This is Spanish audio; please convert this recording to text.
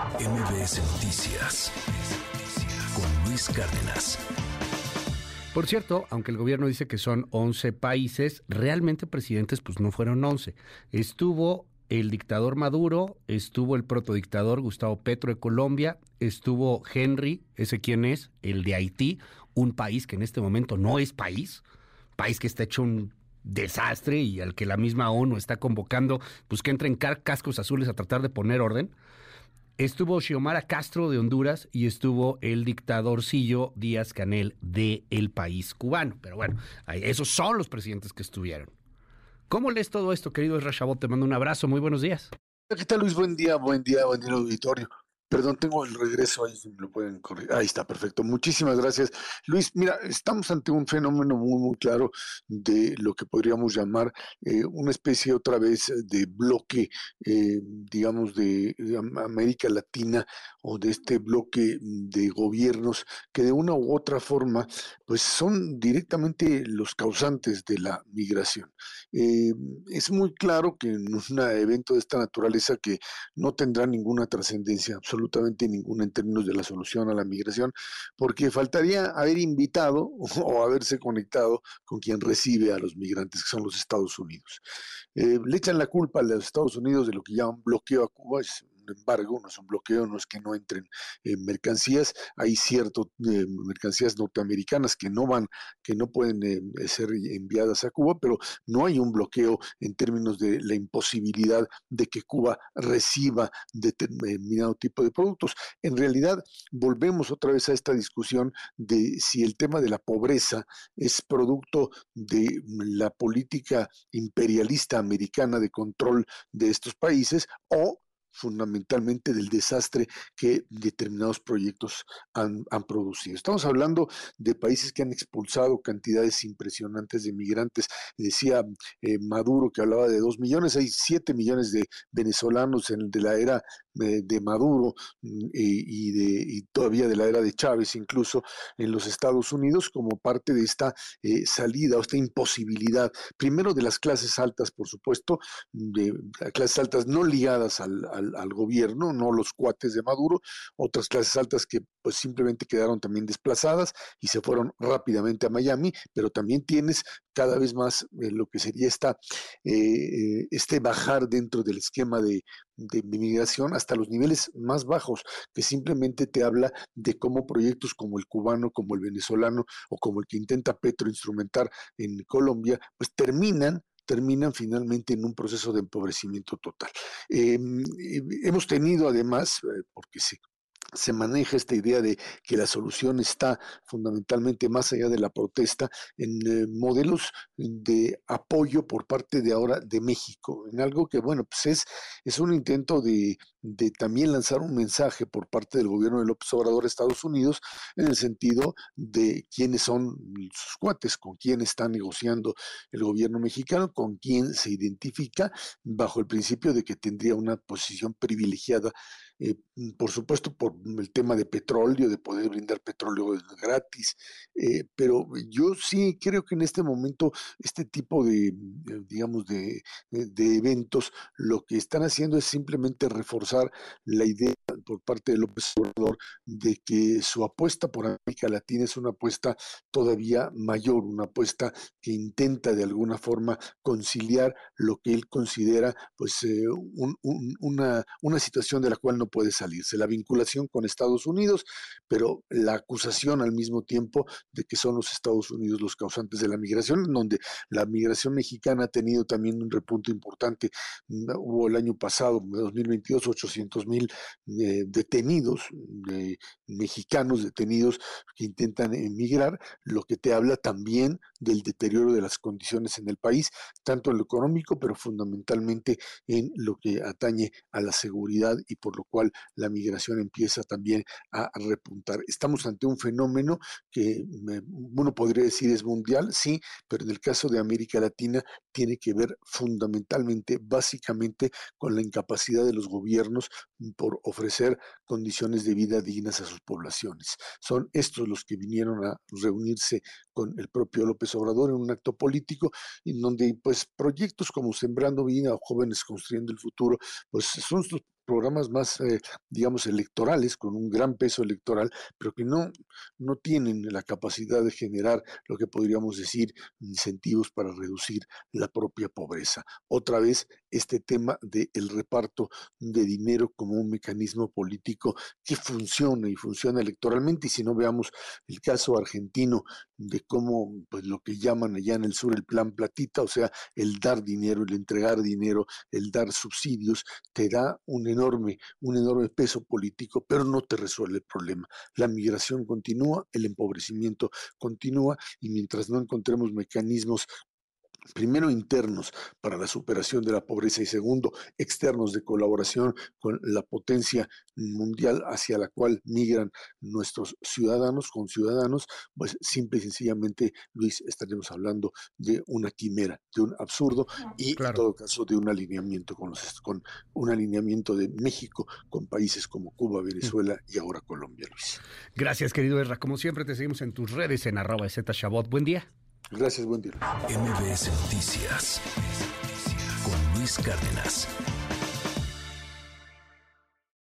MBS Noticias con Luis Cárdenas. Por cierto, aunque el gobierno dice que son 11 países, realmente presidentes pues no fueron 11. Estuvo el dictador Maduro, estuvo el protodictador Gustavo Petro de Colombia, estuvo Henry, ese quién es, el de Haití, un país que en este momento no es país, país que está hecho un desastre y al que la misma ONU está convocando, pues que entren cascos azules a tratar de poner orden. Estuvo Xiomara Castro de Honduras y estuvo el dictadorcillo Díaz Canel de el país cubano. Pero bueno, esos son los presidentes que estuvieron. ¿Cómo lees todo esto, querido Esra Te mando un abrazo, muy buenos días. ¿Qué tal, Luis? Buen día, buen día, buen día, auditorio. Perdón, tengo el regreso ahí, si me lo pueden corregir. Ahí está, perfecto. Muchísimas gracias. Luis, mira, estamos ante un fenómeno muy, muy claro de lo que podríamos llamar eh, una especie otra vez de bloque, eh, digamos, de América Latina o de este bloque de gobiernos que de una u otra forma, pues son directamente los causantes de la migración. Eh, es muy claro que en un evento de esta naturaleza que no tendrá ninguna trascendencia absoluta, absolutamente ninguna en términos de la solución a la migración, porque faltaría haber invitado o haberse conectado con quien recibe a los migrantes, que son los Estados Unidos. Eh, le echan la culpa a los Estados Unidos de lo que llaman bloqueo a Cuba, embargo, no es un bloqueo, no es que no entren mercancías, hay ciertas eh, mercancías norteamericanas que no van, que no pueden eh, ser enviadas a Cuba, pero no hay un bloqueo en términos de la imposibilidad de que Cuba reciba determinado tipo de productos. En realidad, volvemos otra vez a esta discusión de si el tema de la pobreza es producto de la política imperialista americana de control de estos países o fundamentalmente del desastre que determinados proyectos han, producido. Estamos hablando de países que han expulsado cantidades impresionantes de migrantes. Decía eh, Maduro que hablaba de dos millones, hay siete millones de venezolanos en de la era eh, de Maduro mm, y, de, todavía de la era de Chávez, incluso en los Estados Unidos, como parte de esta eh, salida o esta imposibilidad, primero de las clases altas, por supuesto, de clases altas no ligadas al al, gobierno, no los cuates de Maduro, otras clases altas que pues simplemente quedaron también desplazadas y se fueron rápidamente a Miami, pero también tienes cada vez más eh, lo que sería esta, eh, este bajar dentro del esquema de, de migración hasta los niveles más bajos, que simplemente te habla de cómo proyectos como el cubano, como el venezolano o como el que intenta Petro instrumentar en Colombia, pues terminan terminan finalmente en un proceso de empobrecimiento total. Em, hemos tenido además, eh, porque se se maneja esta idea de que la solución está fundamentalmente más allá de la protesta en eh, modelos de apoyo por parte de ahora de México, en algo que, bueno, pues es, es un intento de, de también lanzar un mensaje por parte del gobierno de López Obrador de Estados Unidos en el sentido de quiénes son sus cuates, con quién está negociando el gobierno mexicano, con quién se identifica bajo el principio de que tendría una posición privilegiada eh, por supuesto por el tema de petróleo, de poder brindar petróleo gratis, eh, pero yo sí creo que en este momento este tipo de, digamos, de, de, eventos lo que están haciendo es simplemente reforzar la idea por parte de López Obrador de que su apuesta por América Latina es una apuesta todavía mayor, una apuesta que intenta de alguna forma conciliar lo que él considera pues eh, una, una situación de la cual no puede salirse, la vinculación con Estados Unidos, pero la acusación al mismo tiempo de que son los Estados Unidos los causantes de la migración, en donde la migración mexicana ha tenido también un repunte importante. Mm, hubo el año pasado, 2022, 800 mil eh, detenidos, mexicanos detenidos que intentan emigrar, lo que te habla también del deterioro de las condiciones en el país, tanto en lo económico, pero fundamentalmente en lo que atañe a la seguridad y por lo cual la migración empieza también a repuntar. Estamos ante un fenómeno que uno podría decir es mundial, sí, pero en el caso de América Latina tiene que ver fundamentalmente, básicamente, con la incapacidad de los gobiernos por ofrecer condiciones de vida dignas a sus poblaciones. Son estos los que vinieron a reunirse con el propio López Obrador en un acto político en donde pues proyectos como Sembrando Vida o Jóvenes Construyendo el Futuro, pues son programas más, eh, digamos, electorales, con un gran peso electoral, pero que no, no tienen la capacidad de generar lo que podríamos decir incentivos para reducir la propia pobreza. Otra vez, este tema del reparto de dinero como un mecanismo político que funciona y funciona electoralmente, y si no veamos el caso argentino de cómo, pues lo que llaman allá en el sur el plan platita, o sea, el dar dinero, el entregar dinero, el dar subsidios, te da un enorme, un enorme peso político, pero no te resuelve el problema. La migración continúa, el empobrecimiento continúa y mientras no encontremos mecanismos primero internos para la superación de la pobreza y segundo externos de colaboración con la potencia mundial hacia la cual migran nuestros ciudadanos con ciudadanos, pues simple y sencillamente, Luis, estaremos hablando de una quimera, de un absurdo y en todo caso de un alineamiento con, los, con un alineamiento de México con países como Cuba, Venezuela y ahora Colombia, Luis. Gracias, querido Erra. Como siempre, te seguimos en tus redes en arroba Shabot. Buen día. Gracias, buen día. MBS Noticias con Luis Cárdenas.